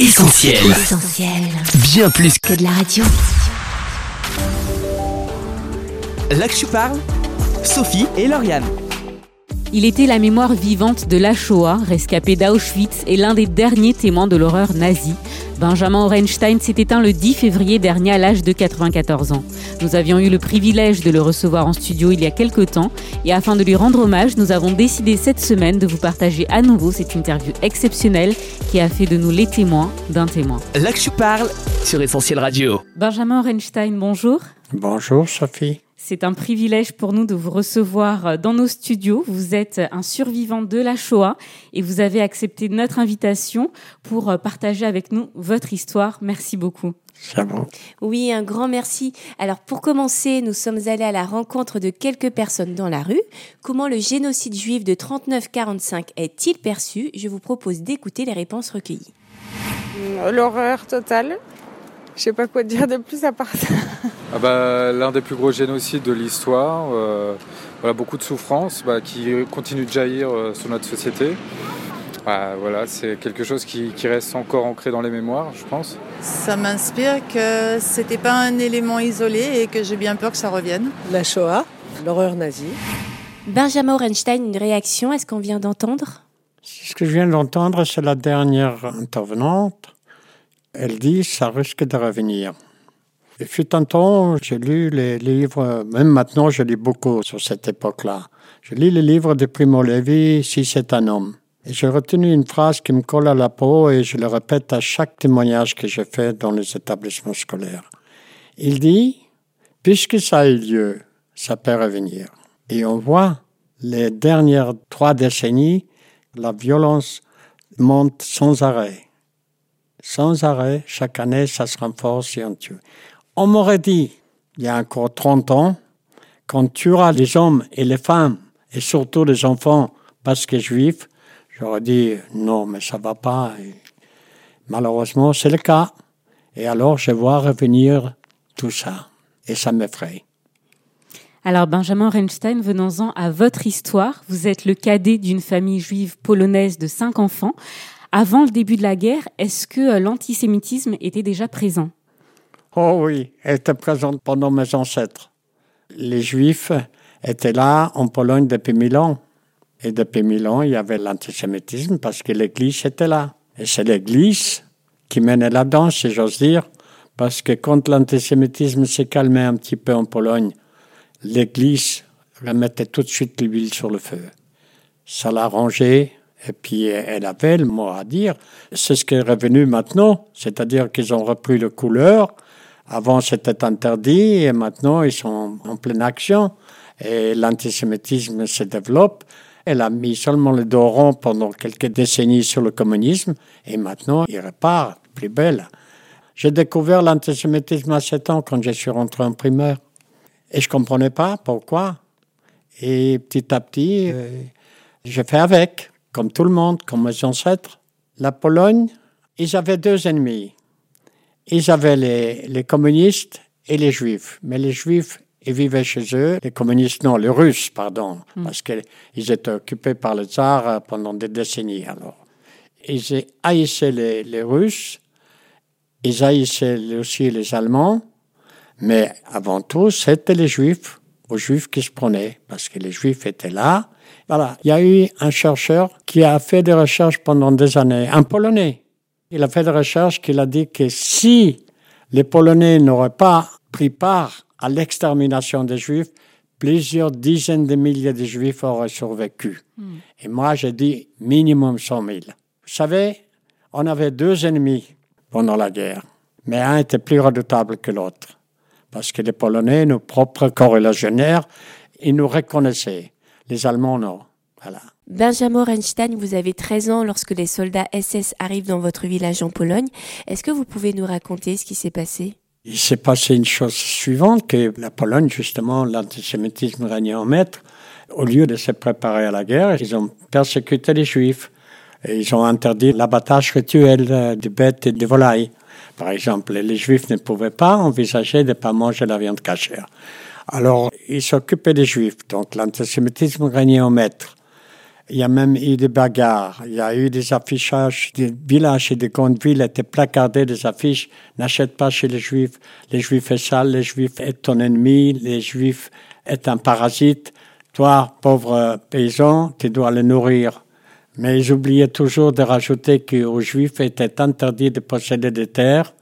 Essentiel. Essentiel. Bien plus que Que de la radio. là que je parle. Sophie et Lauriane. Il était la mémoire vivante de la Shoah, rescapé d'Auschwitz et l'un des derniers témoins de l'horreur nazie. Benjamin Orenstein s'est éteint le 10 février dernier à l'âge de 94 ans. Nous avions eu le privilège de le recevoir en studio il y a quelques temps et afin de lui rendre hommage, nous avons décidé cette semaine de vous partager à nouveau cette interview exceptionnelle qui a fait de nous les témoins d'un témoin. Là que je parle sur Essentiel Radio. Benjamin Orenstein, bonjour. Bonjour Sophie. C'est un privilège pour nous de vous recevoir dans nos studios. Vous êtes un survivant de la Shoah et vous avez accepté notre invitation pour partager avec nous votre histoire. Merci beaucoup. C'est bon. Oui, un grand merci. Alors pour commencer, nous sommes allés à la rencontre de quelques personnes dans la rue. Comment le génocide juif de 39-45 est-il perçu? Je vous propose d'écouter les réponses recueillies. L'horreur totale. Je sais pas quoi dire de plus à part ça. Ah bah, L'un des plus gros génocides de l'histoire, euh, voilà, beaucoup de souffrances bah, qui continuent de jaillir euh, sur notre société. Ah, voilà, c'est quelque chose qui, qui reste encore ancré dans les mémoires, je pense. Ça m'inspire que c'était pas un élément isolé et que j'ai bien peur que ça revienne. La Shoah, l'horreur nazie. Benjamin Orenstein, une réaction à ce qu'on vient d'entendre? Ce que je viens d'entendre, c'est la dernière intervenante. Elle dit ça risque de revenir. Il fut un temps, j'ai lu les livres, même maintenant je lis beaucoup sur cette époque-là. Je lis les livres de Primo Levi, Si c'est un homme. Et j'ai retenu une phrase qui me colle à la peau et je le répète à chaque témoignage que je fais dans les établissements scolaires. Il dit, puisque ça a eu lieu, ça peut revenir. Et on voit les dernières trois décennies, la violence monte sans arrêt. Sans arrêt, chaque année, ça se renforce et on tue. On m'aurait dit, il y a encore 30 ans, qu'on tuera les hommes et les femmes, et surtout les enfants, parce que juifs, j'aurais dit, non, mais ça va pas. Malheureusement, c'est le cas. Et alors, je vois revenir tout ça. Et ça m'effraie. Alors Benjamin Orenstein, venons-en à votre histoire. Vous êtes le cadet d'une famille juive polonaise de cinq enfants. Avant le début de la guerre, est-ce que euh, l'antisémitisme était déjà présent? Oh oui, elle était présente pendant mes ancêtres. Les Juifs étaient là en Pologne depuis mille ans. Et depuis mille ans, il y avait l'antisémitisme parce que l'Église était là. Et c'est l'Église qui menait la danse, si j'ose dire, parce que quand l'antisémitisme s'est calmé un petit peu en Pologne, l'Église remettait tout de suite l'huile sur le feu. Ça l'a arrangé, et puis elle avait le mot à dire. C'est ce qui est revenu maintenant, c'est-à-dire qu'ils ont repris le couleur. Avant, c'était interdit, et maintenant, ils sont en pleine action. Et l'antisémitisme se développe. Elle a mis seulement le dos rond pendant quelques décennies sur le communisme, et maintenant, il repart plus belle. J'ai découvert l'antisémitisme à 7 ans quand je suis rentré en primaire. Et je comprenais pas pourquoi. Et petit à petit, euh, j'ai fait avec, comme tout le monde, comme mes ancêtres. La Pologne, ils avaient deux ennemis. Ils avaient les, les communistes et les juifs. Mais les juifs, ils vivaient chez eux. Les communistes, non, les russes, pardon. Parce qu'ils étaient occupés par le tsar euh, pendant des décennies, alors. Ils haïssaient les, les Russes. Ils haïssaient aussi les Allemands. Mais avant tout, c'était les Juifs, aux Juifs qui se prenaient, parce que les Juifs étaient là. Voilà, il y a eu un chercheur qui a fait des recherches pendant des années, un Polonais. Il a fait des recherches qu'il a dit que si les Polonais n'auraient pas pris part à l'extermination des Juifs, plusieurs dizaines de milliers de Juifs auraient survécu. Et moi, j'ai dit minimum 100 000. Vous savez, on avait deux ennemis pendant la guerre, mais un était plus redoutable que l'autre parce que les Polonais, nos propres corrélagionnaires, ils nous reconnaissaient. Les Allemands, non. Voilà. Benjamin Orenstein, vous avez 13 ans lorsque les soldats SS arrivent dans votre village en Pologne. Est-ce que vous pouvez nous raconter ce qui s'est passé? Il s'est passé une chose suivante, que la Pologne, justement, l'antisémitisme régnait en maître. Au lieu de se préparer à la guerre, ils ont persécuté les Juifs. Et ils ont interdit l'abattage rituel euh, de bêtes et de volailles. Par exemple, les Juifs ne pouvaient pas envisager de ne pas manger la viande cachère. Alors, ils s'occupaient des Juifs, donc l'antisémitisme régnait en maître. Il y a même eu des bagarres. Il y a eu des affichages. Des villages et des grandes villes étaient placardés des affiches. N'achète pas chez les Juifs. Les Juifs est sale. Les Juifs est ton ennemi. Les Juifs est un parasite. Toi, pauvre paysan, tu dois les nourrir. Mais ils oubliaient toujours de rajouter qu'aux Juifs était interdit de posséder des terres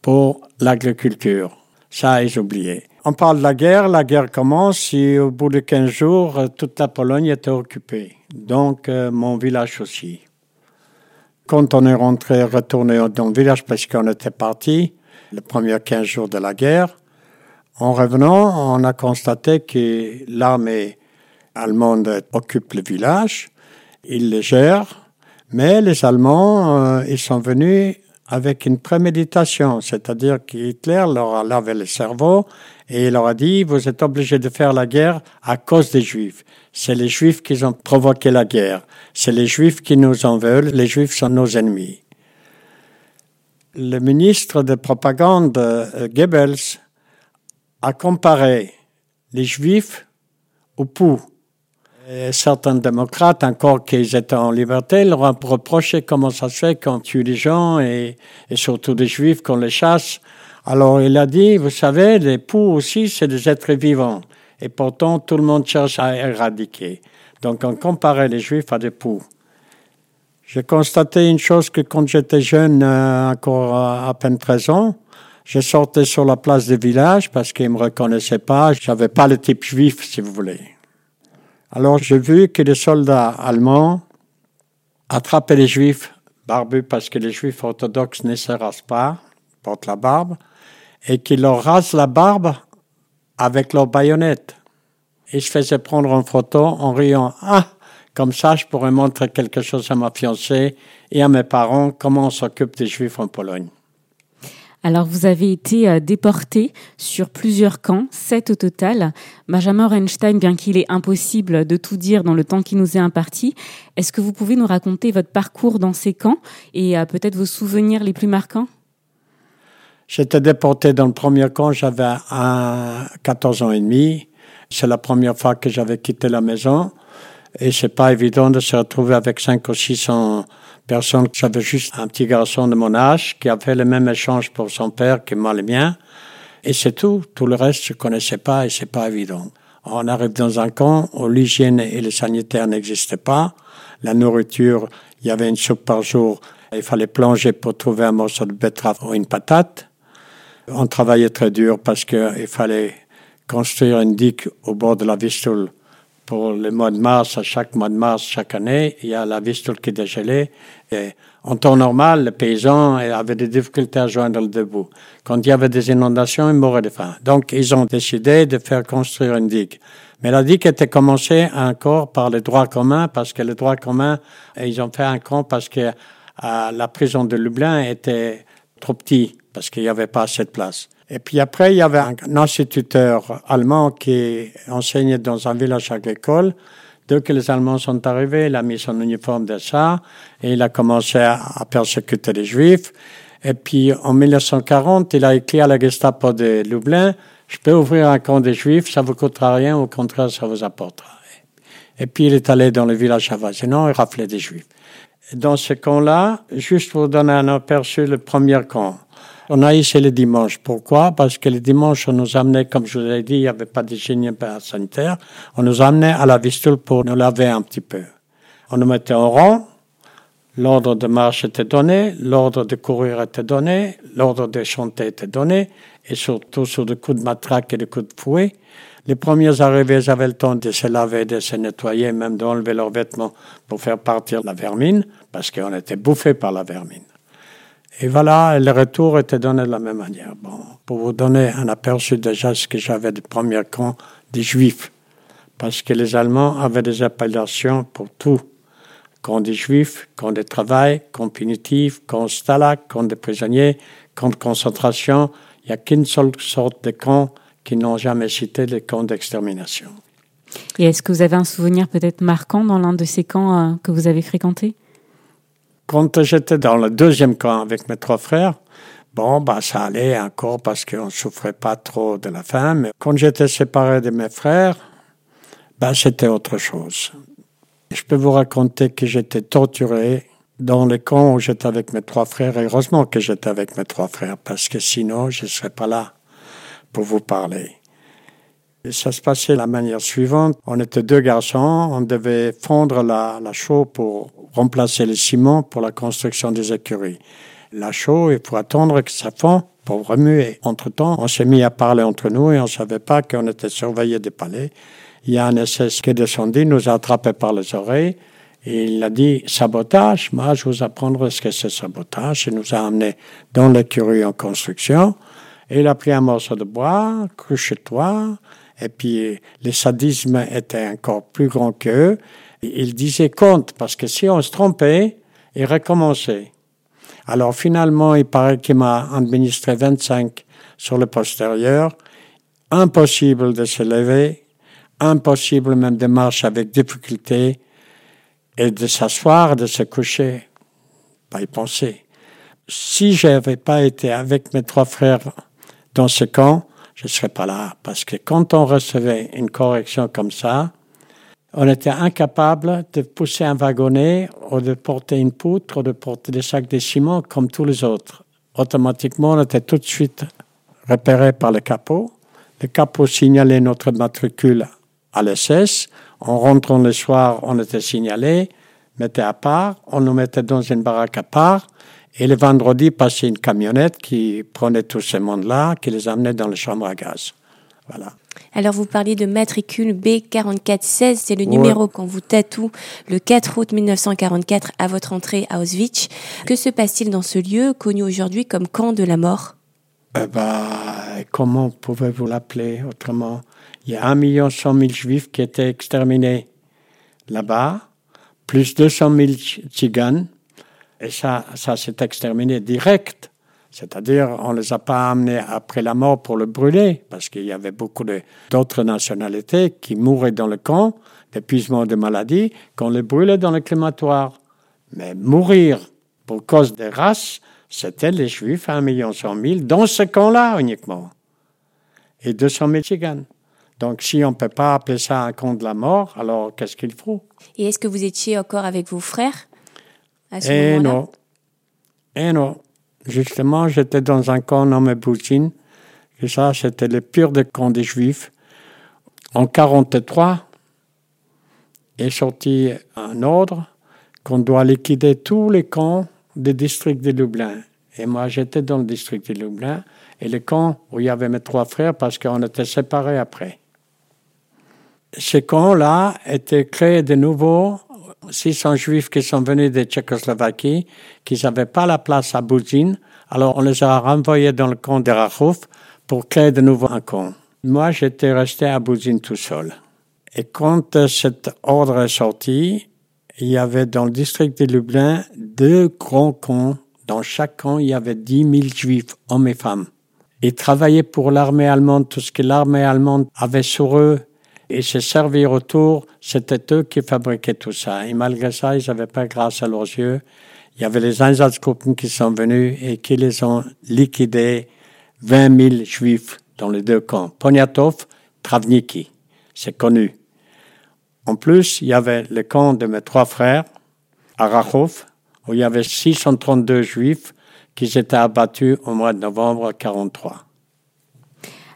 pour l'agriculture. Ça, ils oubliaient. On parle de la guerre. La guerre commence et au bout de 15 jours, toute la Pologne était occupée donc euh, mon village aussi. Quand on est rentré, retourné dans le village parce qu'on était parti, les premiers 15 jours de la guerre, en revenant, on a constaté que l'armée allemande occupe le village, ils le gèrent, mais les Allemands, euh, ils sont venus avec une préméditation, c'est-à-dire qu'Hitler leur a lavé le cerveau et il leur a dit, vous êtes obligés de faire la guerre à cause des Juifs. C'est les Juifs qui ont provoqué la guerre. C'est les Juifs qui nous en veulent. Les Juifs sont nos ennemis. Le ministre de propagande, euh, Goebbels, a comparé les Juifs aux poux. Et certains démocrates, encore qu'ils étaient en liberté, leur ont reproché comment ça se fait qu'on tue les gens et, et surtout des Juifs qu'on les chasse. Alors il a dit, vous savez, les poux aussi, c'est des êtres vivants. Et pourtant, tout le monde cherche à éradiquer. Donc on comparait les Juifs à des poux. J'ai constaté une chose que quand j'étais jeune, euh, encore à peine 13 ans, je sortais sur la place du village parce qu'ils ne me reconnaissaient pas. J'avais pas le type juif, si vous voulez. Alors j'ai vu que les soldats allemands attrapaient les juifs barbus parce que les juifs orthodoxes ne se rasent pas, portent la barbe, et qu'ils leur rasent la barbe avec leurs baïonnettes. Ils se faisaient prendre en photo en riant. Ah, comme ça, je pourrais montrer quelque chose à ma fiancée et à mes parents comment on s'occupe des juifs en Pologne. Alors, vous avez été euh, déporté sur plusieurs camps, sept au total. Benjamin Reinstein, bien qu'il est impossible de tout dire dans le temps qui nous est imparti, est-ce que vous pouvez nous raconter votre parcours dans ces camps et euh, peut-être vos souvenirs les plus marquants? J'étais déporté dans le premier camp, j'avais 14 ans et demi. C'est la première fois que j'avais quitté la maison. Et c'est pas évident de se retrouver avec 5 ou 600 personnes. J'avais juste un petit garçon de mon âge qui a fait le même échange pour son père que moi le mien. Et c'est tout. Tout le reste, je connaissais pas et c'est pas évident. On arrive dans un camp où l'hygiène et le sanitaire n'existaient pas. La nourriture, il y avait une soupe par jour. Il fallait plonger pour trouver un morceau de betterave ou une patate. On travaillait très dur parce qu'il fallait construire une digue au bord de la Vistule. Pour le mois de mars, à chaque mois de mars, chaque année, il y a la Vistule qui dégelait. Et en temps normal, les paysans avaient des difficultés à joindre le debout. Quand il y avait des inondations, ils mouraient de faim. Donc, ils ont décidé de faire construire une digue. Mais la digue était commencée encore par le droit commun, parce que le droit commun, ils ont fait un camp parce que la prison de Lublin était trop petit parce qu'il n'y avait pas assez de place. Et puis après, il y avait un instituteur allemand qui enseignait dans un village agricole. Dès que les Allemands sont arrivés, il a mis son uniforme de ça et il a commencé à, persécuter les Juifs. Et puis en 1940, il a écrit à la Gestapo de Lublin, je peux ouvrir un camp des Juifs, ça vous coûtera rien, au contraire, ça vous apportera. Et puis il est allé dans le village avoisinant et raflait des Juifs. Dans ce camp-là, juste pour donner un aperçu, le premier camp, on a essayé le dimanche. Pourquoi? Parce que le dimanche, on nous amenait, comme je vous ai dit, il n'y avait pas d'hygiène sanitaire, on nous amenait à la Vistule pour nous laver un petit peu. On nous mettait en rang, l'ordre de marche était donné, l'ordre de courir était donné, l'ordre de chanter était donné, et surtout sur des coups de matraque et des coups de fouet. Les premiers arrivés avaient le temps de se laver, de se nettoyer, même d'enlever leurs vêtements pour faire partir la vermine, parce qu'on était bouffé par la vermine. Et voilà, le retour était donné de la même manière. Bon, pour vous donner un aperçu déjà ce que j'avais de premier camp des Juifs, parce que les Allemands avaient des appellations pour tout. Camp des Juifs, camp de travail, camp punitif, camp stalag, camp de prisonniers, camp de concentration. Il n'y a qu'une seule sorte de camp qui n'ont jamais cité les camps d'extermination. Et est-ce que vous avez un souvenir peut-être marquant dans l'un de ces camps euh, que vous avez fréquentés quand j'étais dans le deuxième camp avec mes trois frères, bon, bah, ça allait encore parce qu'on ne souffrait pas trop de la faim. Mais quand j'étais séparé de mes frères, bah, c'était autre chose. Je peux vous raconter que j'étais torturé dans les camps où j'étais avec mes trois frères. Et heureusement que j'étais avec mes trois frères, parce que sinon, je ne serais pas là pour vous parler. Ça se passait de la manière suivante. On était deux garçons, on devait fondre la, la chaux pour remplacer le ciment pour la construction des écuries. La chaux, il faut attendre que ça fond pour remuer. Entre-temps, on s'est mis à parler entre nous et on ne savait pas qu'on était surveillés des palais. Il y a un SS qui est descendu, nous a attrapés par les oreilles et il a dit sabotage. Moi, je vous apprendrai ce que c'est sabotage. Il nous a amenés dans l'écurie en construction. Et il a pris un morceau de bois, couche-toi, et puis le sadisme était encore plus grand qu'eux. Il disait compte, parce que si on se trompait, il recommençait. Alors finalement, il paraît qu'il m'a administré 25 sur le postérieur. Impossible de se lever, impossible même de marcher avec difficulté et de s'asseoir, de se coucher, pas y penser. Si j'avais pas été avec mes trois frères dans ce camp, je serais pas là. Parce que quand on recevait une correction comme ça, on était incapable de pousser un wagonnet ou de porter une poutre ou de porter des sacs de ciment comme tous les autres. Automatiquement, on était tout de suite repéré par le capot. Le capot signalait notre matricule à l'SS. En rentrant le soir, on était signalé, mettait à part, on nous mettait dans une baraque à part. Et le vendredi, passait une camionnette qui prenait tous ces mondes-là, qui les amenait dans les chambres à gaz. Voilà. Alors vous parliez de matricule B4416, c'est le numéro qu'on vous tatoue le 4 août 1944 à votre entrée à Auschwitz. Que se passe-t-il dans ce lieu connu aujourd'hui comme camp de la mort? Eh ben, comment pouvez-vous l'appeler autrement? Il y a 1 100 000 juifs qui étaient exterminés là-bas, plus 200 000 tziganes, et ça, ça s'est exterminé direct. C'est-à-dire, on ne les a pas amenés après la mort pour le brûler, parce qu'il y avait beaucoup d'autres nationalités qui mouraient dans le camp d'épuisement de maladie, qu'on les brûlait dans le crématoire. Mais mourir pour cause des races, c'était les Juifs, 1 million 100 000, dans ce camp-là uniquement. Et 200 000 tziganes. Donc, si on ne peut pas appeler ça un camp de la mort, alors qu'est-ce qu'il faut? Et est-ce que vous étiez encore avec vos frères? À ce Et moment-là non. Et non. Justement, j'étais dans un camp nommé Boutine. Et ça, c'était le pire des camps des Juifs. En 43, est sorti un ordre qu'on doit liquider tous les camps des districts de Lublin. Et moi, j'étais dans le district de Lublin et le camp où il y avait mes trois frères parce qu'on était séparés après. Ces camps-là étaient créés de nouveau 600 juifs qui sont venus de Tchécoslovaquie, qui n'avaient pas la place à Bouzine. Alors on les a renvoyés dans le camp de Rachouf pour créer de nouveau un camp. Moi, j'étais resté à Bouzine tout seul. Et quand euh, cet ordre est sorti, il y avait dans le district de Lublin deux grands camps. Dans chaque camp, il y avait 10 000 juifs, hommes et femmes. Ils travaillaient pour l'armée allemande, tout ce que l'armée allemande avait sur eux, et se servir autour, c'était eux qui fabriquaient tout ça. Et malgré ça, ils n'avaient pas grâce à leurs yeux. Il y avait les Einsatzgruppen qui sont venus et qui les ont liquidés 20 000 juifs dans les deux camps. Poniatov, Travniki, c'est connu. En plus, il y avait le camp de mes trois frères, à Rachov, où il y avait 632 juifs qui étaient abattus au mois de novembre 43.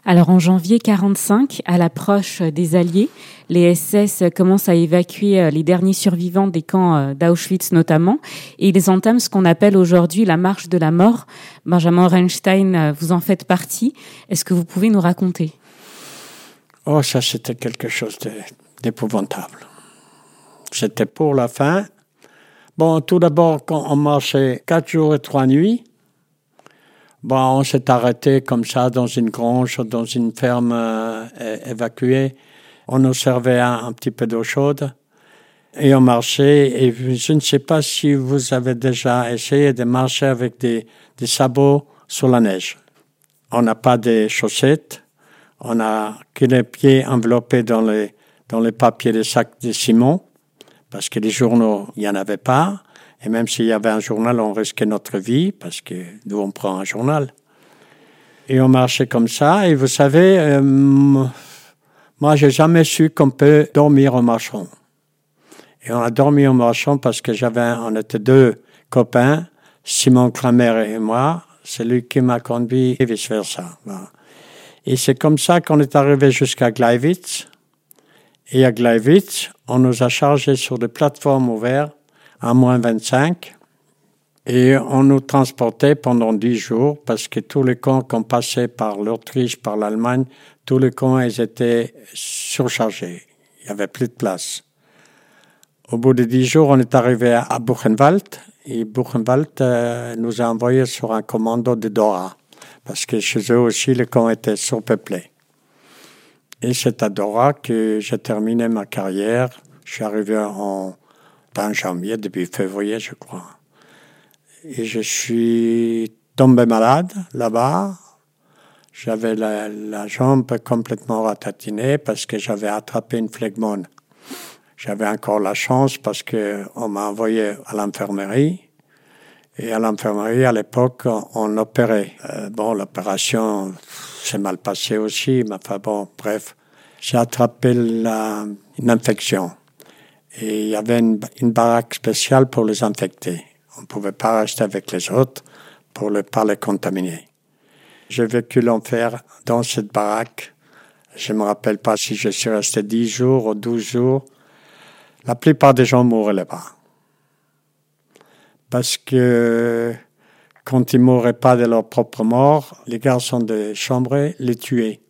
Alors en janvier 45, à l'approche des Alliés, les SS commencent à évacuer euh, les derniers survivants des camps euh, d'Auschwitz notamment, et ils entament ce qu'on appelle aujourd'hui la marche de la mort. Benjamin Reinstein, euh, vous en faites partie. Est-ce que vous pouvez nous raconter? Oh, ça, c'était quelque chose d'épouvantable. C'était pour la fin. Bon, tout d'abord, quand on marchait quatre jours et trois nuits, bon, on s'est arrêté comme ça dans une grange, dans une ferme euh, évacuée. On nous servait un, un petit peu d'eau chaude et on marchait. Et je ne sais pas si vous avez déjà essayé de marcher avec des, des sabots sur la neige. On n'a pas de chaussettes. On n'a que les pieds enveloppés dans les, dans les papiers des sacs de ciment, parce que les journaux, il n'y en avait pas. Et même s'il y avait un journal, on risquait notre vie, parce que nous, on prend un journal. Et on marchait comme ça. Et vous savez, euh, moi, j'ai jamais su qu'on peut dormir en marchant. Et on a dormi au marchand parce que j'avais, on était deux copains, Simon Kramer et moi. C'est lui qui m'a conduit et vice versa. Et c'est comme ça qu'on est arrivé jusqu'à Gleiwitz. Et à Gleiwitz, on nous a chargés sur des plateformes ouvertes à moins 25. Et on nous transportait pendant dix jours parce que tous les camps qu'on passait par l'Autriche, par l'Allemagne, tous les camps, ils étaient surchargés. Il n'y avait plus de place. Au bout de dix jours, on est arrivé à Buchenwald et Buchenwald euh, nous a envoyés sur un commando de Dora parce que chez eux aussi, les camps étaient surpeuplés. Et c'est à Dora que j'ai terminé ma carrière. Je suis arrivé en, en janvier, début février, je crois. Et je suis tombé malade là-bas. J'avais la, jambe complètement ratatinée parce que j'avais attrapé une phlegmone. J'avais encore la chance parce que on m'a envoyé à l'infirmerie. Et à l'infirmerie, à l'époque, on, opérait. Euh, bon, l'opération s'est mal passée aussi, mais enfin bon, bref. J'ai attrapé une infection. Et il y avait une, baraque spéciale pour les infectés. On ne pouvait pas rester avec les autres pour ne pas les contaminer. J'ai vécu l'enfer dans cette baraque. Je ne me rappelle pas si je suis resté 10 jours ou 12 jours. La plupart des gens mouraient là-bas. Parce que quand ils mouraient pas de leur propre mort, les garçons de chambre les tuaient.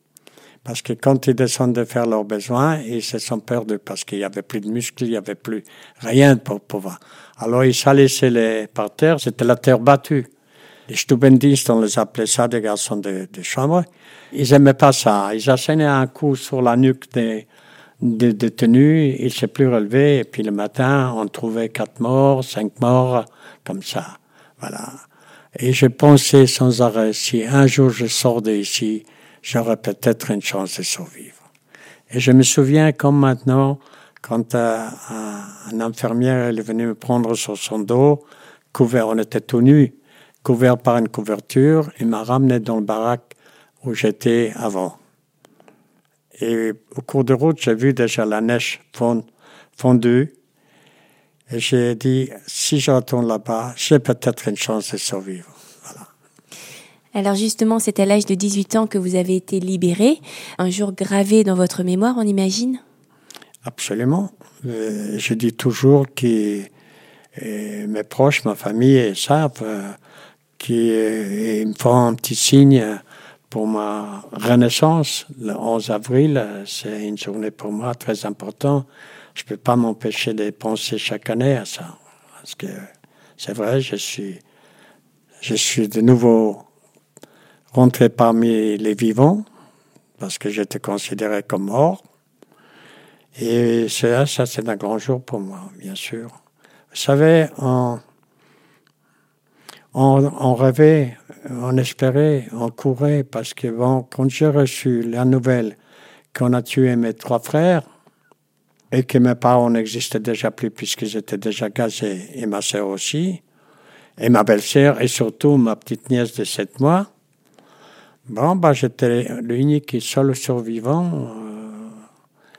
Parce que quand ils descendaient faire leurs besoins, ils se sont perdus parce qu'il n'y avait plus de muscles, il n'y avait plus rien pour pouvoir. Alors ils s'allaient les par terre, c'était la terre battue. Les Stubendistes, on les appelait ça, des garçons de, de chambre. Ils aimaient pas ça. Ils assénaient un coup sur la nuque des, détenus, ils s'est plus relevé, et puis le matin, on trouvait quatre morts, cinq morts, comme ça. Voilà. Et je pensais sans arrêt, si un jour je sors d'ici, j'aurais peut-être une chance de survivre. Et je me souviens comme maintenant, quand euh, un, infirmière est venu me prendre sur son dos, couvert, on était tout nus, couvert par une couverture, il m'a ramené dans le baraque où j'étais avant. Et au cours de route, j'ai vu déjà la neige fondue. Et j'ai dit, si je retourne là-bas, j'ai peut-être une chance de survivre. Alors justement, c'est à l'âge de 18 ans que vous avez été libéré, un jour gravé dans votre mémoire, on imagine? Absolument. Euh, je dis toujours que euh, mes proches, ma famille savent euh, qu'ils me font un petit signe pour ma renaissance. Le 11 avril, c'est une journée pour moi très importante. Je ne peux pas m'empêcher de penser chaque année à ça. Parce que c'est vrai, je suis, je suis de nouveau rentré parmi les vivants, parce que j'étais considéré comme mort. Et ça, ça c'est un grand jour pour moi, bien sûr. Vous savez, on, on, rêvait, on espérait, on courait, parce que quand j'ai reçu la nouvelle qu'on a tué mes trois frères, et que mes parents n'existaient déjà plus puisqu'ils étaient déjà gazés, et ma sœur aussi, et ma belle-sœur, et surtout ma petite nièce de sept mois, Bon, bah, j'étais l'unique et seul survivant. Euh,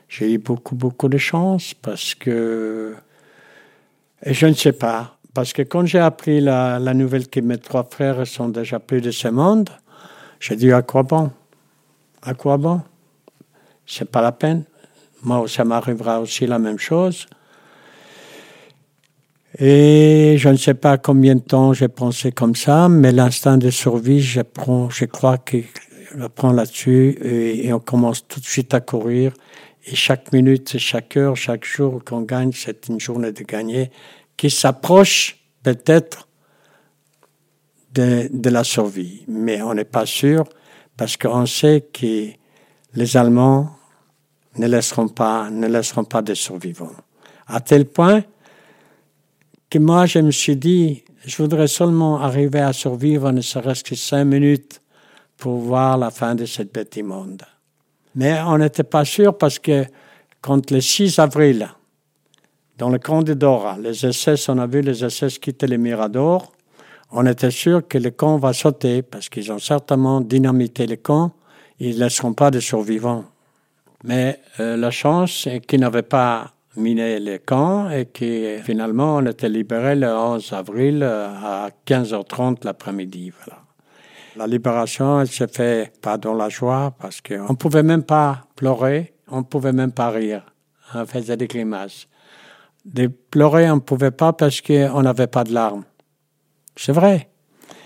j'ai eu beaucoup, beaucoup de chance parce que. Et je ne sais pas. Parce que quand j'ai appris la, la, nouvelle que mes trois frères sont déjà plus de ce monde, j'ai dit à quoi bon? À quoi bon? C'est pas la peine. Moi, ça m'arrivera aussi la même chose. Et je ne sais pas combien de temps j'ai pensé comme ça, mais l'instinct de survie, je, prends, je crois que je prends là-dessus et, on commence tout de suite à courir. Et chaque minute, chaque heure, chaque jour qu'on gagne, c'est une journée de gagner qui s'approche peut-être de, de, la survie. Mais on n'est pas sûr parce qu'on sait que les Allemands ne laisseront pas, ne laisseront pas de survivants. À tel point que moi, je me suis dit, je voudrais seulement arriver à survivre ne serait-ce que cinq minutes pour voir la fin de cette bête immonde. Mais on n'était pas sûr parce que quand le 6 avril, dans le camp de Dora, les SS, on a vu les SS quitter les Miradors, on était sûr que le camp va sauter parce qu'ils ont certainement dynamité le camp, ils ne laisseront pas de survivants. Mais euh, la chance, c'est qu'ils n'avaient pas miné les camps et que finalement on était libéré le 11 avril à 15h30 l'après-midi. Voilà. La libération, elle s'est faite pas dans la joie parce qu'on ne pouvait même pas pleurer, on ne pouvait même pas rire. On faisait des grimaces. De pleurer, on ne pouvait pas parce qu'on n'avait pas de larmes. C'est vrai.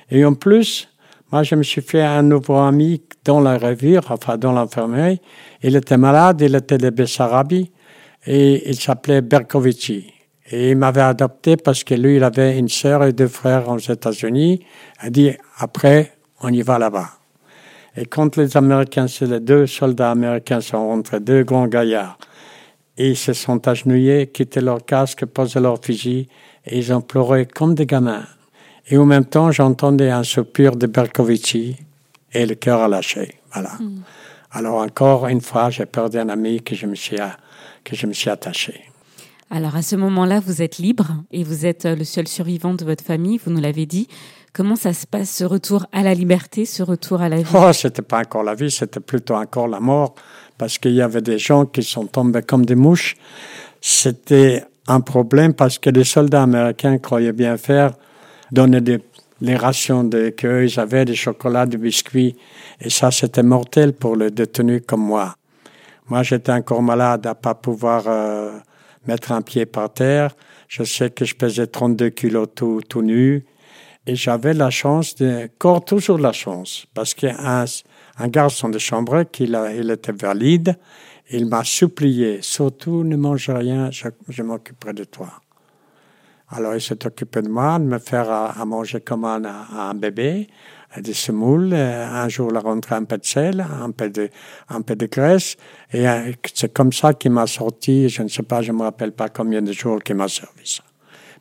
Et en plus, moi, je me suis fait un nouveau ami dans la revue, enfin dans l'infirmerie. Il était malade, il était de Bessarabie et il s'appelait Berkovici. Et il m'avait adopté parce que lui, il avait une sœur et deux frères aux États-Unis. Il a dit, après, on y va là-bas. Et quand les Américains, les deux soldats américains sont rentrés, deux grands gaillards, et ils se sont agenouillés, quitté leur casque, posé leur fusil, et ils ont pleuré comme des gamins. Et en même temps, j'entendais un soupir de Berkovici, et le cœur a lâché. Voilà. Hmm. Alors encore une fois, j'ai perdu un ami que je me suis, que je me suis attaché. Alors à ce moment-là, vous êtes libre et vous êtes le seul survivant de votre famille, vous nous l'avez dit. Comment ça se passe, ce retour à la liberté, ce retour à la vie? Oh, c'était pas encore la vie, c'était plutôt encore la mort, parce qu'il y avait des gens qui sont tombés comme des mouches. C'était un problème parce que les soldats américains croyaient bien faire, donner des, les rations qu'ils avaient, des chocolats, des biscuits, et ça, c'était mortel pour les détenus comme moi. Moi, j'étais encore malade à pas pouvoir euh, mettre un pied par terre. Je sais que je pesais 32 kilos tout, tout nu. Et j'avais la chance, de, encore toujours la chance, parce qu'un un garçon de chambre, qu'il il était valide, il m'a supplié, surtout ne mange rien, je, m'occuperai de toi. Alors il s'est occupé de moi, de me faire à, manger comme un bébé, des semoules, un jour la rentrer un peu de sel, un peu de, un peu de graisse, et euh, c'est comme ça qu'il m'a sorti, je ne sais pas, je ne me rappelle pas combien de jours qu'il m'a servi ça.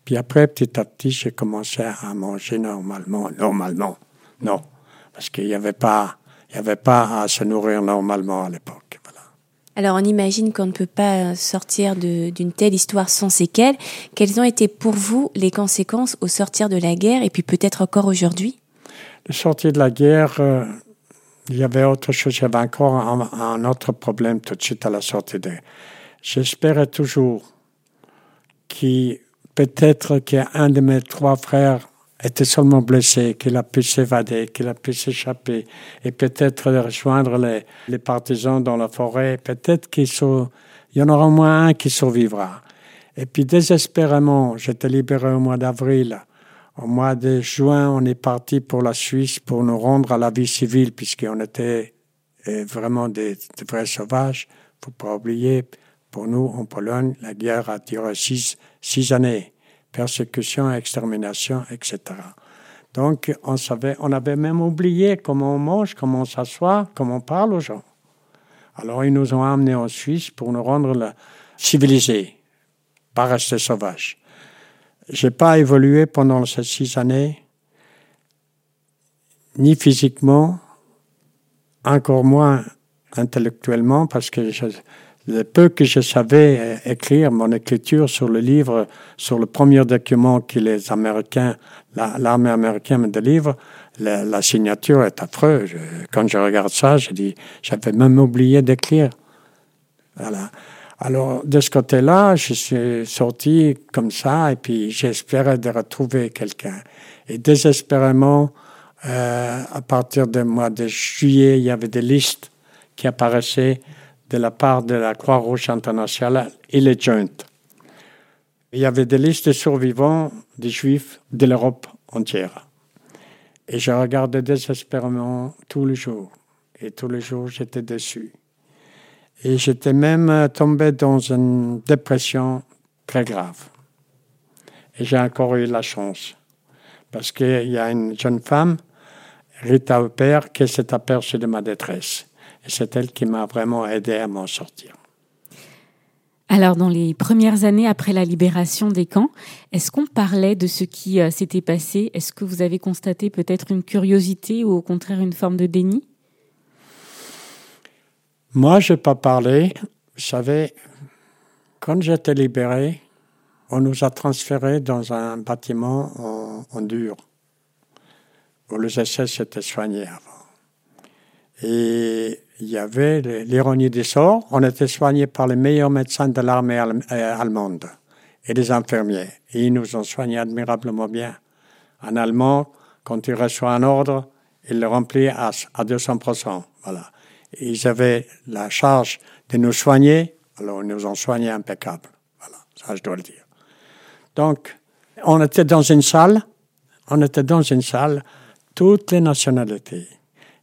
Puis après, petit à petit, j'ai commencé à manger normalement. Normalement, non. Parce qu'il n'y avait pas, avait pas à se nourrir normalement à l'époque. Alors on imagine qu'on ne peut pas sortir d'une telle histoire sans séquelles. Quelles ont été pour vous les conséquences au sortir de la guerre et puis peut-être encore aujourd'hui? Le sortir de la guerre, euh, il y avait autre chose, il y avait encore un, autre problème tout de suite à la sortie de J'espérais toujours qu'il peut-être qu'un de mes trois frères était seulement blessé, qu'il a pu s'évader, qu'il a pu s'échapper, et peut-être rejoindre les, les, partisans dans la forêt. Peut-être qu'il y en aura au moins un qui survivra. Et puis désespérément, j'étais libéré au mois d'avril. Au mois de juin, on est parti pour la Suisse pour nous rendre à la vie civile, puisqu'on était euh, vraiment des, vrais sauvages. Faut pas oublier, pour nous, en Pologne, la guerre a duré six, six années. Persécution, extermination, etc. Donc, on savait, on avait même oublié comment on mange, comment on s'assoit, comment on parle aux gens. Alors, ils nous ont amenés en Suisse pour nous rendre civilisés, pas rester sauvages. J'ai pas évolué pendant ces six années, ni physiquement, encore moins intellectuellement, parce que le peu que je savais écrire, mon écriture sur le livre, sur le premier document que les Américains, l'armée américaine me délivre, la, signature est affreuse. Quand je regarde ça, je dis, j'avais même oublié d'écrire. Voilà. Alors, de ce côté-là, je suis sorti comme ça et puis j'espérais de retrouver quelqu'un. Et désespérément, euh, à partir du mois de juillet, il y avait des listes qui apparaissaient de la part de la Croix-Rouge internationale et les Joint. Il y avait des listes de survivants des Juifs de l'Europe entière. Et je regardais désespérément tous les jours. Et tous les jours, j'étais déçu. Et j'étais même tombé dans une dépression très grave. Et j'ai encore eu la chance. Parce qu'il y a une jeune femme, Rita Aupert, qui s'est aperçue de ma détresse. Et c'est elle qui m'a vraiment aidé à m'en sortir. Alors, dans les premières années après la libération des camps, est-ce qu'on parlait de ce qui euh, s'était passé? Est-ce que vous avez constaté peut-être une curiosité ou au contraire une forme de déni? Moi, je n'ai pas parlé. Vous savez, quand j'étais libéré, on nous a transférés dans un bâtiment en, dur, où les SS étaient soignés avant. Et il y avait l'ironie des sorts. On était soignés par les meilleurs médecins de l'armée euh, allemande et des infirmiers. Et ils nous ont soignés admirablement bien. En allemand, quand il reçoit un ordre, il le remplit à, à 200%. Voilà. Ils avaient la charge de nous soigner, alors ils nous ont soignés impeccable. Voilà, ça je dois le dire. Donc, on était dans une salle, on était dans une salle, toutes les nationalités.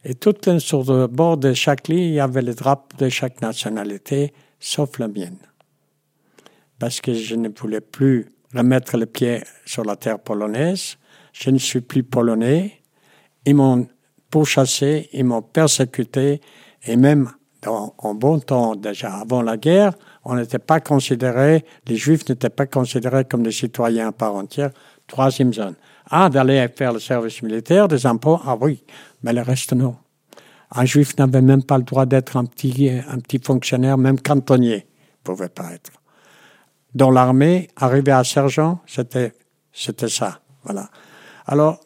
Et tout sur le bord de chaque lit, il y avait le drapeau de chaque nationalité, sauf la mienne. Parce que je ne voulais plus remettre le pied sur la terre polonaise. Je ne suis plus polonais. Ils m'ont pourchassé, ils m'ont persécuté, et même dans, en bon temps, déjà avant la guerre, on n'était pas considéré, les Juifs n'étaient pas considérés comme des citoyens à part entière. Troisième zone. Ah, d'aller faire le service militaire, des impôts, ah oui, mais le reste non. Un juif n'avait même pas le droit d'être un petit, un petit fonctionnaire, même cantonnier pouvait pas être. Dans l'armée, arriver à sergent, c'était, c'était ça. Voilà. Alors,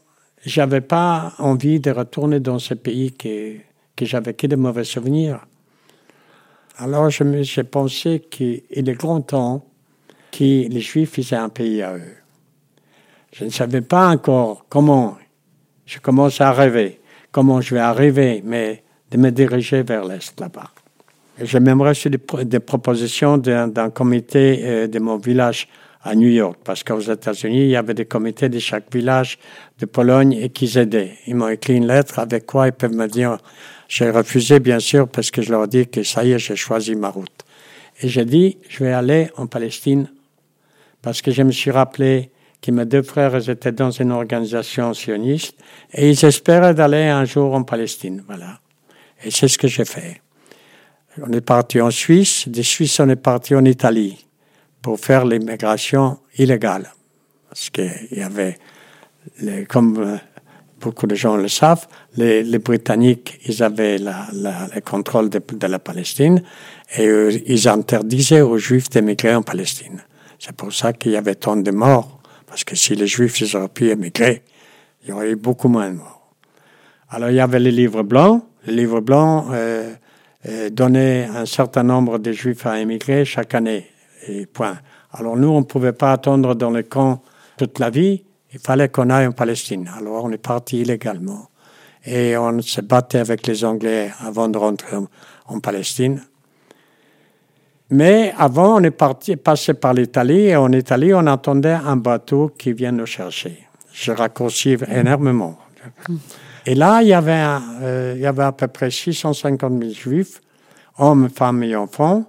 j'avais pas envie de retourner dans ce pays que, que j'avais que de mauvais souvenirs. Alors, j'ai pensé qu'il est grand temps que les Juifs faisaient un pays à eux. Je ne savais pas encore comment. Je commence à rêver comment je vais arriver, mais de me diriger vers l'Est là-bas. J'ai même reçu des, propositions d'un comité euh, de mon village à New York, parce qu'aux États-Unis, il y avait des comités de chaque village de Pologne et qui aidaient. Ils m'ont écrit une lettre avec quoi ils peuvent me dire. J'ai refusé, bien sûr, parce que je leur ai dit que ça y est, j'ai choisi ma route. Et j'ai dit, je vais aller en Palestine, parce que je me suis rappelé que mes deux frères étaient dans une organisation sioniste et ils espéraient d'aller un jour en Palestine. Voilà. Et c'est ce que j'ai fait. On est parti en Suisse, des Suisses on est parti en Italie pour faire l'immigration illégale. Parce qu'il y avait, les, comme euh, beaucoup de gens le savent, les, les Britanniques, ils avaient le contrôle de, la Palestine et ils interdisaient aux Juifs d'émigrer en Palestine. C'est pour ça qu'il y avait tant de morts parce que si les Juifs ils auraient pu émigrer, il y aurait eu beaucoup moins de morts. Alors il y avait les livres blancs. Les livres blancs euh, euh, donnaient un certain nombre de Juifs à émigrer chaque année. Et point. Alors nous, on ne pouvait pas attendre dans le camp toute la vie. Il fallait qu'on aille en Palestine. Alors on est parti illégalement. Et on se battait avec les Anglais avant de rentrer en, Palestine. Mais avant, on est parti, passé par l'Italie et en Italie, on attendait un bateau qui vient nous chercher. Je raccourcis énormément. Et là, il y avait, euh, il y avait à peu près 650 000 juifs, hommes, femmes et enfants.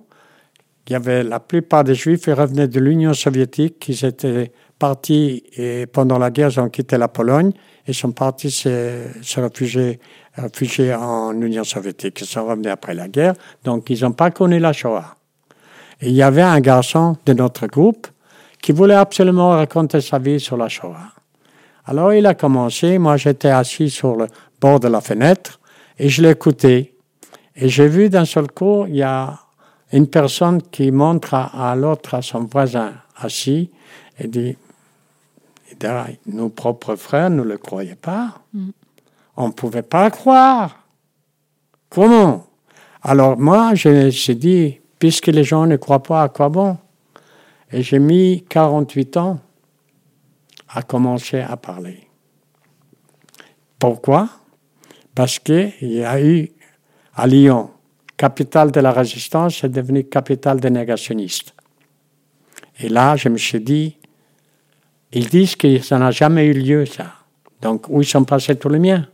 Il y avait la plupart des juifs qui revenaient de l'Union soviétique, ils étaient partis et pendant la guerre, ils ont quitté la Pologne et sont partis se, se réfugier, réfugier en Union soviétique. Ils sont revenus après la guerre, donc ils n'ont pas connu la Shoah. Et il y avait un garçon de notre groupe qui voulait absolument raconter sa vie sur la Shoah. Alors il a commencé, moi j'étais assis sur le bord de la fenêtre et je l'écoutais. Et j'ai vu d'un seul coup, il y a une personne qui montre à, l'autre, à son voisin assis, et dit, nos propres frères ne le croyaient pas. Mm. On ne pouvait pas croire. Comment? Alors moi, j'ai dit, puisque les gens ne croient pas à quoi bon? Et j'ai mis 48 ans à commencer à parler. Pourquoi? Parce qu'il y a eu à Lyon, capitale de la résistance, c'est devenu capitale des négationnistes. Et là, je me suis dit, ils disent que ça n'a jamais eu lieu, ça. Donc, où ils sont passés tous les miens?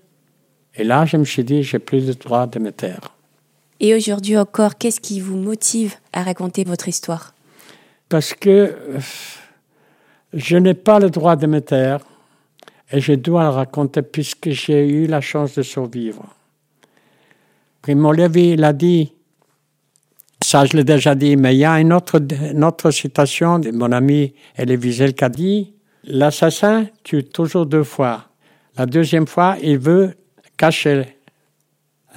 Et là, je me suis dit, j'ai plus de droit de me taire. Et aujourd'hui encore, qu'est-ce qui vous motive à raconter votre histoire? Parce que euh, je n'ai pas le droit de me taire et je dois le raconter puisque j'ai eu la chance de survivre. Primo Levi l'a dit, ça je l'ai déjà dit, mais il y a une autre, une autre citation de mon ami Elie Wiesel qui a dit L'assassin tue toujours deux fois. La deuxième fois, il veut cacher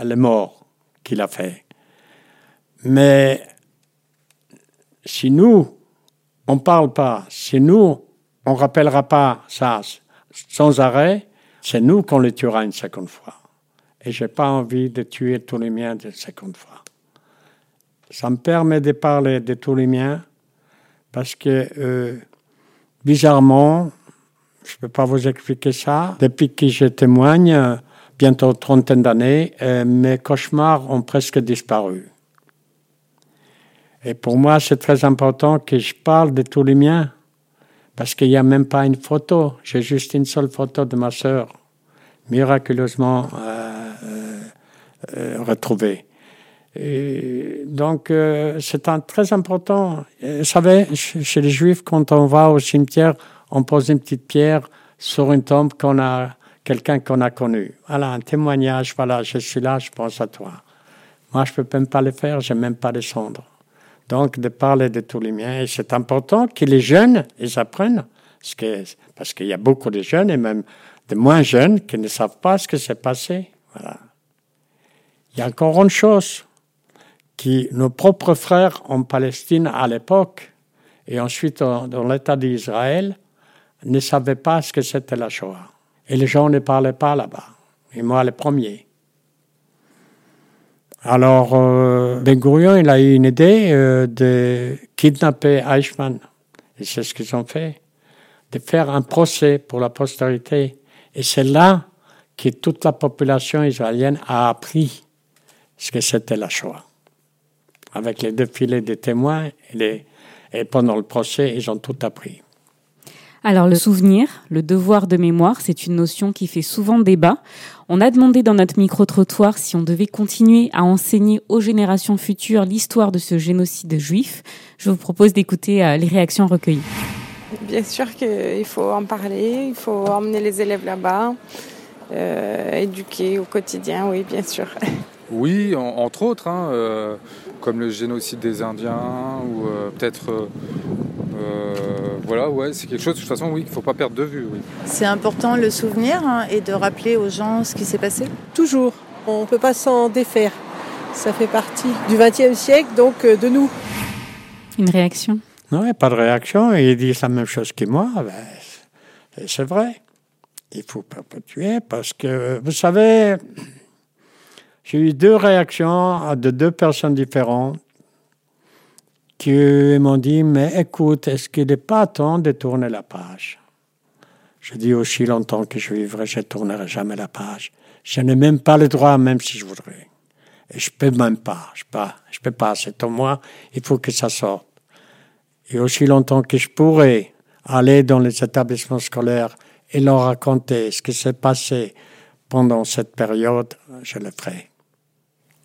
le mort qu'il a fait. Mais si nous, on ne parle pas, si nous, on ne rappellera pas ça sans arrêt, c'est nous qu'on le tuera une seconde fois. et j'ai pas envie de tuer tous les miens de seconde fois. Ça me permet de parler de tous les miens parce que, euh, bizarrement, je ne peux pas vous expliquer ça, depuis que je témoigne, bientôt trentaine d'années, euh, mes cauchemars ont presque disparu. Et pour moi, c'est très important que je parle de tous les miens parce qu'il n'y a même pas une photo. J'ai juste une seule photo de ma sœur, miraculeusement euh, euh retrouvée. Donc, euh, c'est très important. Vous savez, chez les Juifs, quand on va au cimetière, on pose une petite pierre sur une tombe qu'on a, quelqu'un qu'on a connu. Voilà, un témoignage. Voilà, je suis là, je pense à toi. Moi, je peux même pas le faire, j'ai même pas les cendres. Donc, de parler de tous les miens. Et c'est important que les jeunes, ils apprennent. Parce qu'il y a beaucoup de jeunes et même de moins jeunes qui ne savent pas ce qui s'est passé. Voilà. Il y a encore une chose qui nos propres frères en Palestine à l'époque et ensuite dans l'État d'Israël ne savaient pas ce que c'était la Shoah. Et les gens ne parlaient pas là-bas. Et moi, le premier. Alors, euh, Ben Gurion, il a eu une idée euh, de kidnapper Eichmann. Et c'est ce qu'ils ont fait. De faire un procès pour la postérité. Et c'est là que toute la population israélienne a appris ce que c'était la Shoah avec les deux filets de témoins et, et pendant le procès, ils ont tout appris. Alors le souvenir, le devoir de mémoire, c'est une notion qui fait souvent débat. On a demandé dans notre micro-trottoir si on devait continuer à enseigner aux générations futures l'histoire de ce génocide juif. Je vous propose d'écouter euh, les réactions recueillies. Bien sûr qu'il faut en parler, il faut emmener les élèves là-bas, euh, éduquer au quotidien, oui, bien sûr. Oui, entre autres. Hein, euh, comme le génocide des Indiens ou euh, peut-être euh, euh, voilà ouais c'est quelque chose de toute façon oui qu'il faut pas perdre de vue oui. C'est important le souvenir hein, et de rappeler aux gens ce qui s'est passé? Toujours, on ne peut pas s'en défaire. Ça fait partie du XXe siècle donc de nous. Une réaction? Non, pas de réaction. Ils disent la même chose que moi. Ben, c'est vrai. Il faut perpétuer parce que, vous savez, j'ai eu deux réactions de deux personnes différentes qui m'ont dit, mais écoute, est-ce qu'il n'est pas temps de tourner la page? Je dis aussi longtemps que je vivrai, je ne tournerai jamais la page. Je n'ai même pas le droit, même si je voudrais. Et je peux même pas. Je peux pas. Je peux pas. C'est en moi. Il faut que ça sorte. Et aussi longtemps que je pourrais aller dans les établissements scolaires et leur raconter ce qui s'est passé pendant cette période, je le ferai.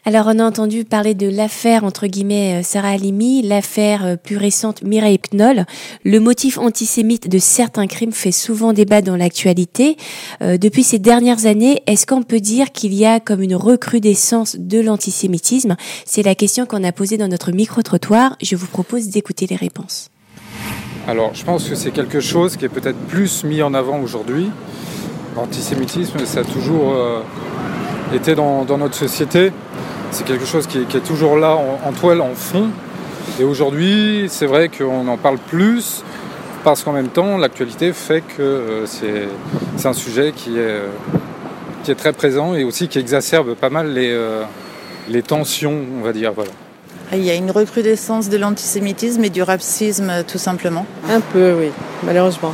Alors on a entendu parler de l'affaire entre guillemets euh, Sarah Halimi, l'affaire euh, plus récente Mireille Knoll. Le motif antisémite de certains crimes fait souvent débat dans l'actualité. Euh, depuis ces dernières années, est-ce qu'on peut dire qu'il y a comme une recrudescence de l'antisémitisme? C'est la question qu'on a posée dans notre micro-trottoir. Je vous propose d'écouter les réponses. Alors je pense que c'est quelque chose qui est peut-être plus mis en avant aujourd'hui. L'antisémitisme, ça a toujours été dans, dans notre société c'est quelque chose qui est, toujours là en, toile, en fond. Et aujourd'hui, c'est vrai qu'on en parle plus parce qu'en même temps, l'actualité fait que euh, c'est un sujet qui est, qui est très présent et aussi qui exacerbe pas mal les, euh, les tensions, on va dire. Voilà. Il y a une recrudescence de l'antisémitisme et du racisme, tout simplement. Un peu, oui, malheureusement.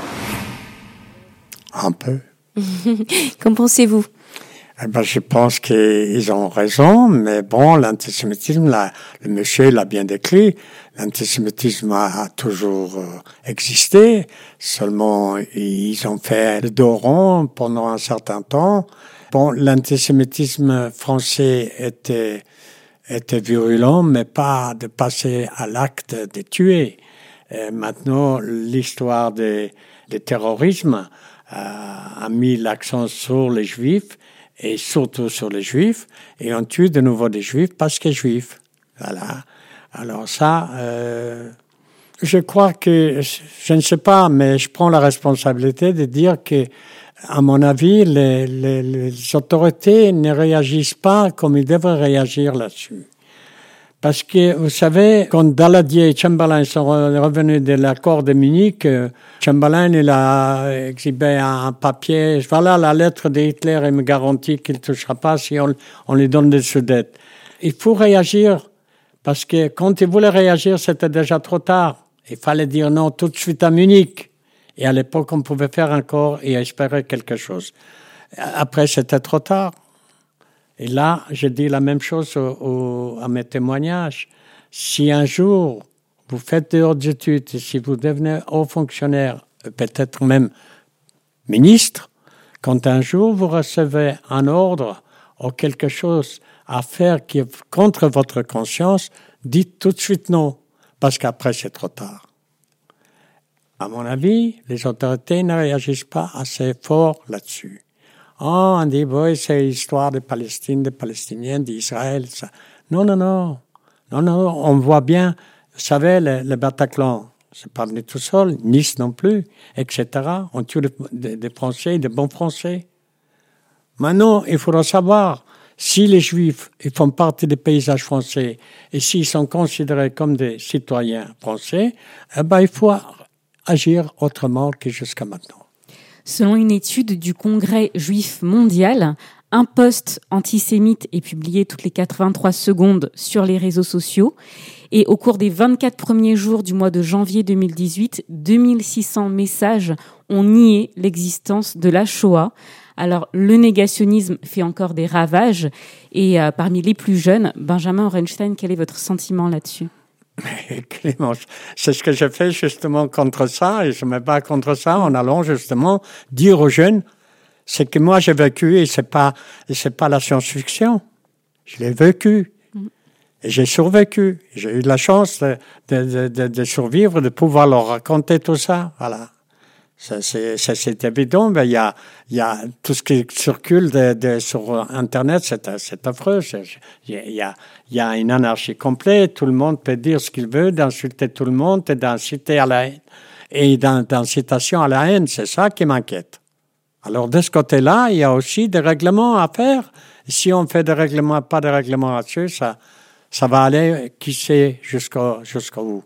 Un peu. Qu'en pensez-vous? Eh ben, je pense qu'ils ont raison, mais bon, l'antisémitisme, là, le monsieur l'a bien décrit, l'antisémitisme a, toujours euh, existé, seulement ils ont fait le dos rond pendant un certain temps. Bon, l'antisémitisme français était, était virulent, mais pas de passer à l'acte de tuer. Et maintenant, l'histoire des, des terrorismes euh, a mis l'accent sur les juifs et surtout sur les juifs, et on tue de nouveau des juifs parce qu'ils sont juifs. Voilà. Alors ça, euh, je crois que, je ne sais pas, mais je prends la responsabilité de dire que, à mon avis, les, les, les autorités ne réagissent pas comme ils devraient réagir là-dessus. Parce que, vous savez, quand Daladier et Chamberlain sont revenus de l'accord de Munich, euh, Chamberlain, il a exhibé un papier. Voilà la lettre de Hitler, il me garantit qu'il ne touchera pas si on, on lui donne des sous-dettes. Il faut réagir, parce que quand il voulait réagir, c'était déjà trop tard. Il fallait dire non tout de suite à Munich. Et à l'époque, on pouvait faire encore et espérer quelque chose. Après, c'était trop tard. Et là, je dis la même chose au, au, à mes témoignages. Si un jour vous faites des hautes études et si vous devenez haut fonctionnaire, peut-être même ministre, quand un jour vous recevez un ordre ou quelque chose à faire qui est contre votre conscience, dites tout de suite non, parce qu'après c'est trop tard. À mon avis, les autorités ne réagissent pas assez fort là-dessus. Oh, on dit, oui, c'est l'histoire de Palestine, des Palestiniens, d'Israël. Ça. Non, non, non. Non, non, on voit bien, vous savez, le, le Bataclan, c'est pas venu tout seul, Nice non plus, etc. On tue des, des Français, des bons Français. Maintenant, il faudra savoir si les Juifs ils font partie des paysages français et s'ils sont considérés comme des citoyens français, eh ben, il faut agir autrement que jusqu'à maintenant. Selon une étude du Congrès juif mondial, un post antisémite est publié toutes les 83 secondes sur les réseaux sociaux. Et au cours des 24 premiers jours du mois de janvier 2018, 2600 messages ont nié l'existence de la Shoah. Alors, le négationnisme fait encore des ravages. Et euh, parmi les plus jeunes, Benjamin Orenstein, quel est votre sentiment là-dessus? Mais Clément, c'est ce que je fais justement contre ça, et je me bats contre ça en allant justement dire aux jeunes, c'est que moi j'ai vécu et c'est pas, c'est pas la science-fiction. Je l'ai vécu. Et j'ai survécu. J'ai eu la chance de, de, de, de, survivre, de pouvoir leur raconter tout ça. Voilà. C'est évident, mais il y a, y a tout ce qui circule de, de, sur Internet, c'est affreux. Il y, a, y a une anarchie complète, tout le monde peut dire ce qu'il veut, d'insulter tout le monde et d'inciter à la haine. Et d'incitation à la haine, c'est ça qui m'inquiète. Alors de ce côté-là, il y a aussi des règlements à faire. Si on fait des règlements, pas de règlements là-dessus, ça, ça va aller, qui sait, jusqu'au bout.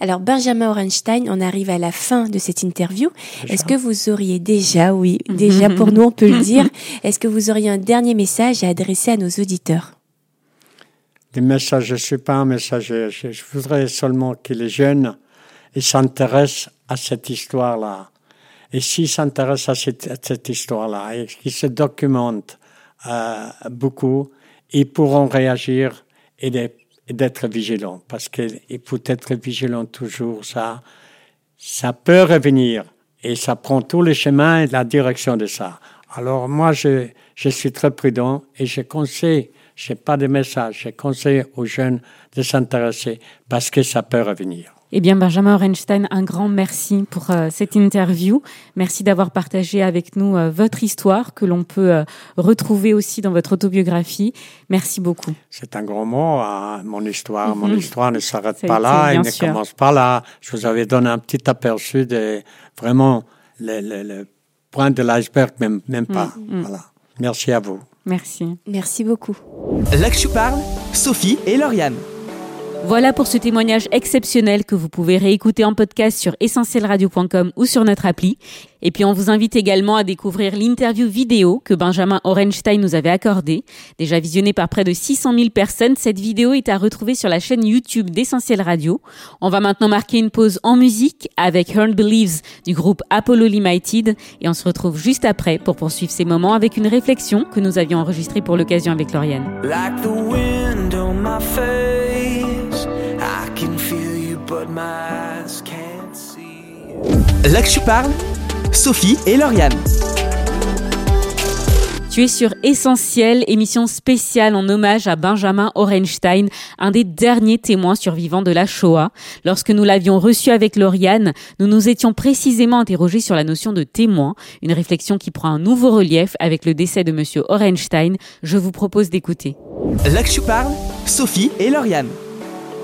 Alors Benjamin Orenstein, on arrive à la fin de cette interview. Est-ce que vous auriez déjà, oui, déjà pour nous on peut le dire, est-ce que vous auriez un dernier message à adresser à nos auditeurs? Des messages, je ne suis pas un messager. Je, je voudrais seulement que les jeunes s'intéressent à cette histoire-là. Et s'ils s'intéressent à cette, à cette histoire-là et qu'ils se documentent euh, beaucoup, ils pourront réagir et des d'être vigilant parce qu'il faut être vigilant toujours ça ça peut revenir et ça prend tous les chemins et la direction de ça. Alors moi je je suis très prudent et je conseille je n'ai pas de message je conseille aux jeunes de s'intéresser parce que ça peut revenir eh bien, Benjamin Orenstein, un grand merci pour euh, cette interview. Merci d'avoir partagé avec nous euh, votre histoire que l'on peut euh, retrouver aussi dans votre autobiographie. Merci beaucoup. C'est un grand mot, hein, mon histoire. Mm -hmm. Mon histoire ne s'arrête pas là, elle ne sûr. commence pas là. Je vous avais donné un petit aperçu de vraiment le, le, le point de l'iceberg, même, même pas. Mm -hmm. Voilà. Merci à vous. Merci. Merci beaucoup. Là que je parle, Sophie et Lauriane. Voilà pour ce témoignage exceptionnel que vous pouvez réécouter en podcast sur essentielradio.com ou sur notre appli. Et puis on vous invite également à découvrir l'interview vidéo que Benjamin Orenstein nous avait accordée. Déjà visionnée par près de 600 000 personnes, cette vidéo est à retrouver sur la chaîne YouTube d'Essentiel Radio. On va maintenant marquer une pause en musique avec Hearn Believes du groupe Apollo Limited et on se retrouve juste après pour poursuivre ces moments avec une réflexion que nous avions enregistrée pour l'occasion avec Lauriane. Like the wind on my face, I can feel you but my eyes can't see. Là que je parle, Sophie et Lauriane. Tu es sur Essentiel, émission spéciale en hommage à Benjamin Orenstein, un des derniers témoins survivants de la Shoah. Lorsque nous l'avions reçu avec Lauriane, nous nous étions précisément interrogés sur la notion de témoin, une réflexion qui prend un nouveau relief avec le décès de monsieur Orenstein. Je vous propose d'écouter. Là que je parle, Sophie et Lauriane.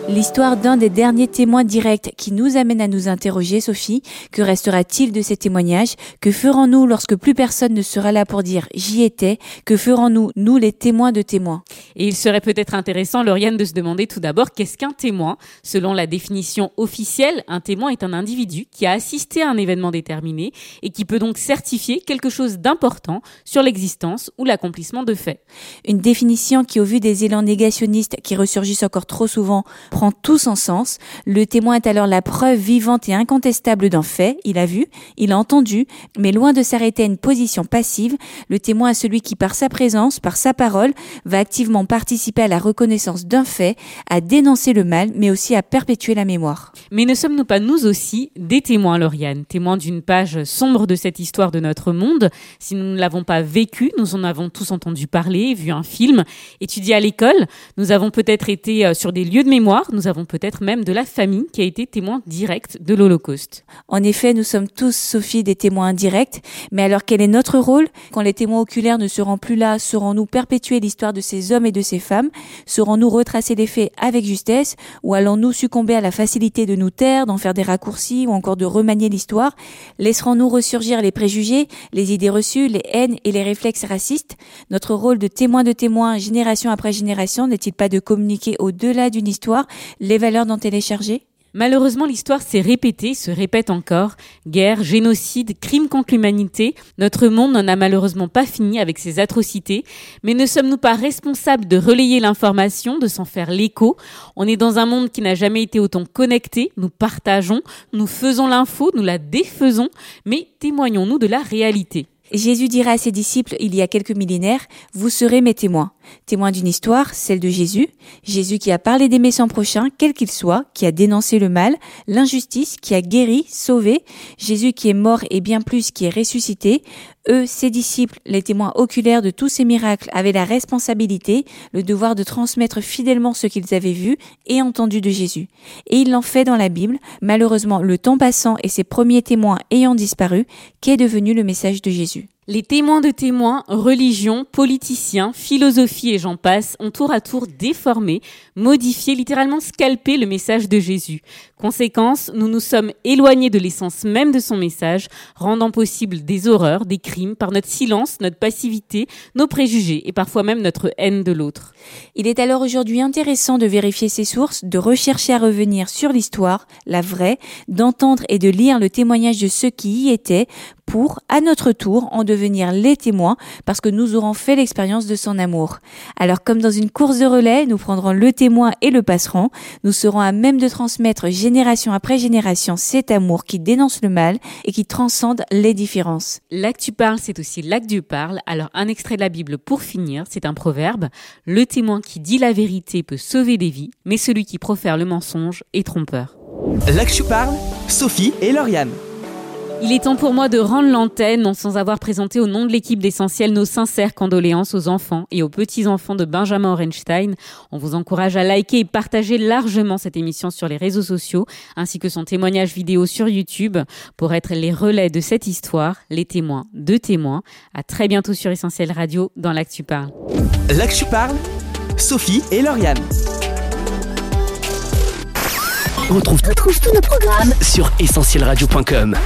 L'histoire d'un des derniers témoins directs qui nous amène à nous interroger, Sophie. Que restera-t-il de ces témoignages? Que ferons-nous lorsque plus personne ne sera là pour dire j'y étais Que ferons-nous, nous les témoins de témoins? Et il serait peut-être intéressant, Lauriane, de se demander tout d'abord qu'est-ce qu'un témoin? Selon la définition officielle, un témoin est un individu qui a assisté à un événement déterminé et qui peut donc certifier quelque chose d'important sur l'existence ou l'accomplissement de faits. Une définition qui, au vu des élans négationnistes qui ressurgissent encore trop souvent, prend tout son sens. Le témoin est alors la preuve vivante et incontestable d'un fait. Il a vu, il a entendu, mais loin de s'arrêter à une position passive, le témoin est celui qui, par sa présence, par sa parole, va activement participer à la reconnaissance d'un fait, à dénoncer le mal, mais aussi à perpétuer la mémoire. Mais ne sommes-nous pas nous aussi des témoins, Lauriane, témoins d'une page sombre de cette histoire de notre monde? Si nous ne l'avons pas vécu, nous en avons tous entendu parler, vu un film, étudié à l'école, nous avons peut-être été euh, sur des lieux de mémoire, nous avons peut-être même de la famille qui a été témoin direct de l'Holocauste. En effet, nous sommes tous, Sophie, des témoins indirects, mais alors quel est notre rôle Quand les témoins oculaires ne seront plus là, saurons-nous perpétuer l'histoire de ces hommes et de ces femmes Saurons-nous retracer les faits avec justesse Ou allons-nous succomber à la facilité de nous taire, d'en faire des raccourcis ou encore de remanier l'histoire? Laisserons-nous ressurgir les préjugés, les idées reçues, les haines et les réflexes racistes? Notre rôle de témoin de témoin, génération après génération, n'est-il pas de communiquer au-delà d'une histoire les valeurs dont elle est chargée Malheureusement, l'histoire s'est répétée, se répète encore. Guerre, génocide, crimes contre l'humanité. Notre monde n'en a malheureusement pas fini avec ces atrocités. Mais ne sommes-nous pas responsables de relayer l'information, de s'en faire l'écho? On est dans un monde qui n'a jamais été autant connecté. Nous partageons, nous faisons l'info, nous la défaisons. Mais témoignons-nous de la réalité Jésus dira à ses disciples il y a quelques millénaires, vous serez mes témoins. Témoins d'une histoire, celle de Jésus. Jésus qui a parlé d'aimer son prochain, quel qu'il soit, qui a dénoncé le mal, l'injustice, qui a guéri, sauvé. Jésus qui est mort et bien plus qui est ressuscité. Eux, ses disciples, les témoins oculaires de tous ces miracles, avaient la responsabilité, le devoir de transmettre fidèlement ce qu'ils avaient vu et entendu de Jésus. Et ils l'ont fait dans la Bible. Malheureusement, le temps passant et ses premiers témoins ayant disparu, qu'est devenu le message de Jésus les témoins de témoins, religions, politiciens, philosophie et j'en passe ont tour à tour déformé, modifié, littéralement scalpé le message de Jésus. Conséquence, nous nous sommes éloignés de l'essence même de son message, rendant possible des horreurs, des crimes par notre silence, notre passivité, nos préjugés et parfois même notre haine de l'autre. Il est alors aujourd'hui intéressant de vérifier ses sources, de rechercher à revenir sur l'histoire, la vraie, d'entendre et de lire le témoignage de ceux qui y étaient pour, à notre tour, en devenir les témoins parce que nous aurons fait l'expérience de son amour. Alors comme dans une course de relais, nous prendrons le témoin et le passerons, nous serons à même de transmettre génération après génération cet amour qui dénonce le mal et qui transcende les différences. Là que tu parles, c'est aussi là que Dieu parle. Alors un extrait de la Bible pour finir, c'est un proverbe. Le témoin qui dit la vérité peut sauver des vies, mais celui qui profère le mensonge est trompeur. Là que tu parles, Sophie et Lauriane. Il est temps pour moi de rendre l'antenne, non sans avoir présenté au nom de l'équipe d'Essentiel nos sincères condoléances aux enfants et aux petits-enfants de Benjamin Orenstein. On vous encourage à liker et partager largement cette émission sur les réseaux sociaux, ainsi que son témoignage vidéo sur YouTube, pour être les relais de cette histoire, les témoins de témoins. À très bientôt sur Essentiel Radio dans l'Actu Parle. L'Actu Parle, Sophie et Lauriane. On retrouve, tous nos programmes sur essentielradio.com.